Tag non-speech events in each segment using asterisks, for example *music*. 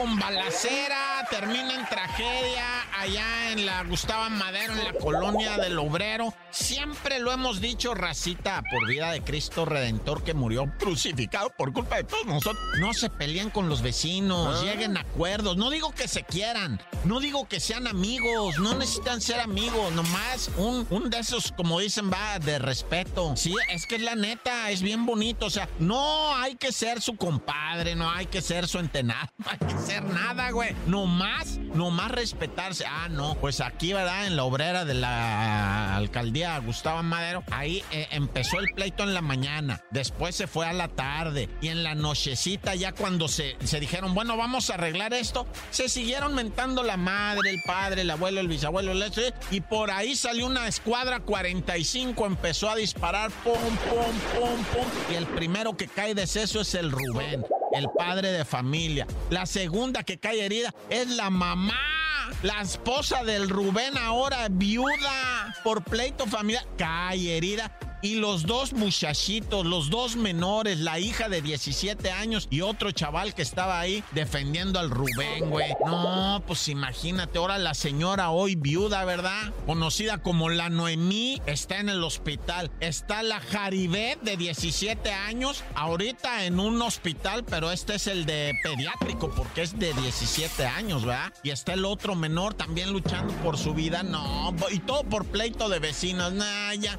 con balacera termina en tragedia allá en la Gustavo Madero, en la colonia del Obrero. Siempre lo hemos dicho, racita, por vida de Cristo Redentor que murió crucificado por culpa de todos nosotros. No se peleen con los vecinos, ah. lleguen a acuerdos. No digo que se quieran, no digo que sean amigos, no necesitan ser amigos, nomás un, un de esos, como dicen, va de respeto. Sí, es que es la neta, es bien bonito. O sea, no hay que ser su compadre, no hay que ser su entenado, *laughs* no hay que ser nada, güey. Nomás, nomás respetarse. Ah, no, pues aquí, ¿verdad? En la obrera de la alcaldía Gustavo Madero, ahí eh, empezó el pleito en la mañana, después se fue a la tarde y en la nochecita ya cuando se, se dijeron, bueno, vamos a arreglar esto, se siguieron mentando la madre, el padre, el abuelo, el bisabuelo, el este, y por ahí salió una escuadra 45, empezó a disparar, pum, pum, pum, pum, y el primero que cae de seso es el Rubén el padre de familia. La segunda que cae herida es la mamá. La esposa del Rubén ahora viuda por pleito familiar. Cae herida y los dos muchachitos, los dos menores, la hija de 17 años y otro chaval que estaba ahí defendiendo al Rubén, güey. No, pues imagínate, ahora la señora hoy viuda, ¿verdad? Conocida como la Noemí, está en el hospital. Está la Jaribet de 17 años, ahorita en un hospital, pero este es el de pediátrico porque es de 17 años, ¿verdad? Y está el otro menor también luchando por su vida. No, y todo por pleito de vecinos. Nah, ya.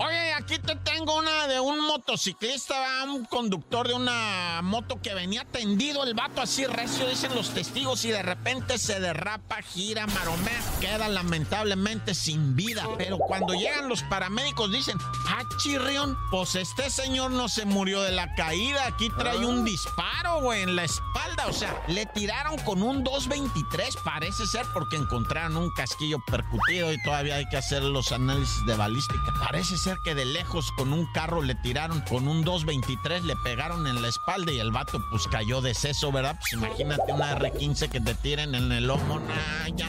Oye, aquí te tengo una de un motociclista, un conductor de una moto que venía tendido el vato así recio, dicen los testigos, y de repente se derrapa, gira, maromea, queda lamentablemente sin vida. Pero cuando llegan los paramédicos dicen, ah, chirrión, pues este señor no se murió de la caída, aquí trae un disparo, güey, en la espalda, o sea, le tiraron con un 223, parece ser, porque encontraron un casquillo percutido y todavía hay que hacer los análisis de balística. Parece ser que de lejos con un carro le tiraron, con un 223 le pegaron en la espalda y el vato pues cayó de seso, ¿verdad? Pues imagínate una R15 que te tiren en el ojo, nah, ya.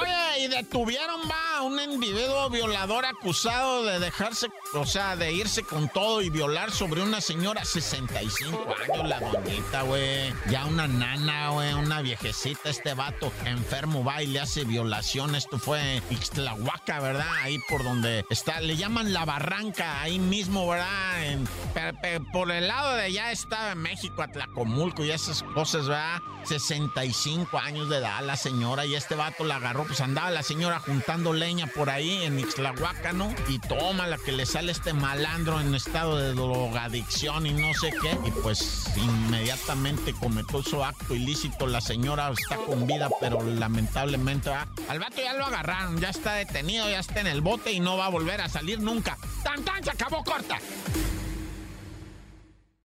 Oye, y detuvieron, va, un individuo violador acusado de dejarse, o sea, de irse con todo y violar sobre una señora 65 años, la doñita, güey. Ya una nana, güey, una viejecita, este vato enfermo va y le hace violación. Esto fue Ixtlahuaca, ¿verdad? Ahí por donde está, le llaman la barranca, ahí mismo, ¿verdad? Por el lado de allá estaba México, Atlacomulco y esas cosas, ¿verdad? 65 años de edad la señora y este vato la agarró, pues andaba la señora juntando leña por ahí en Ixtlahuaca, ¿no? Y toma la que le sale este malandro en estado de drogadicción y no sé qué. Y pues inmediatamente cometió su acto ilícito. La señora está con vida, pero lamentablemente al vato ya lo agarraron, ya está detenido, ya está en el bote y no va a volver a salir nunca. ¡Tan, tan! Se acabó corta.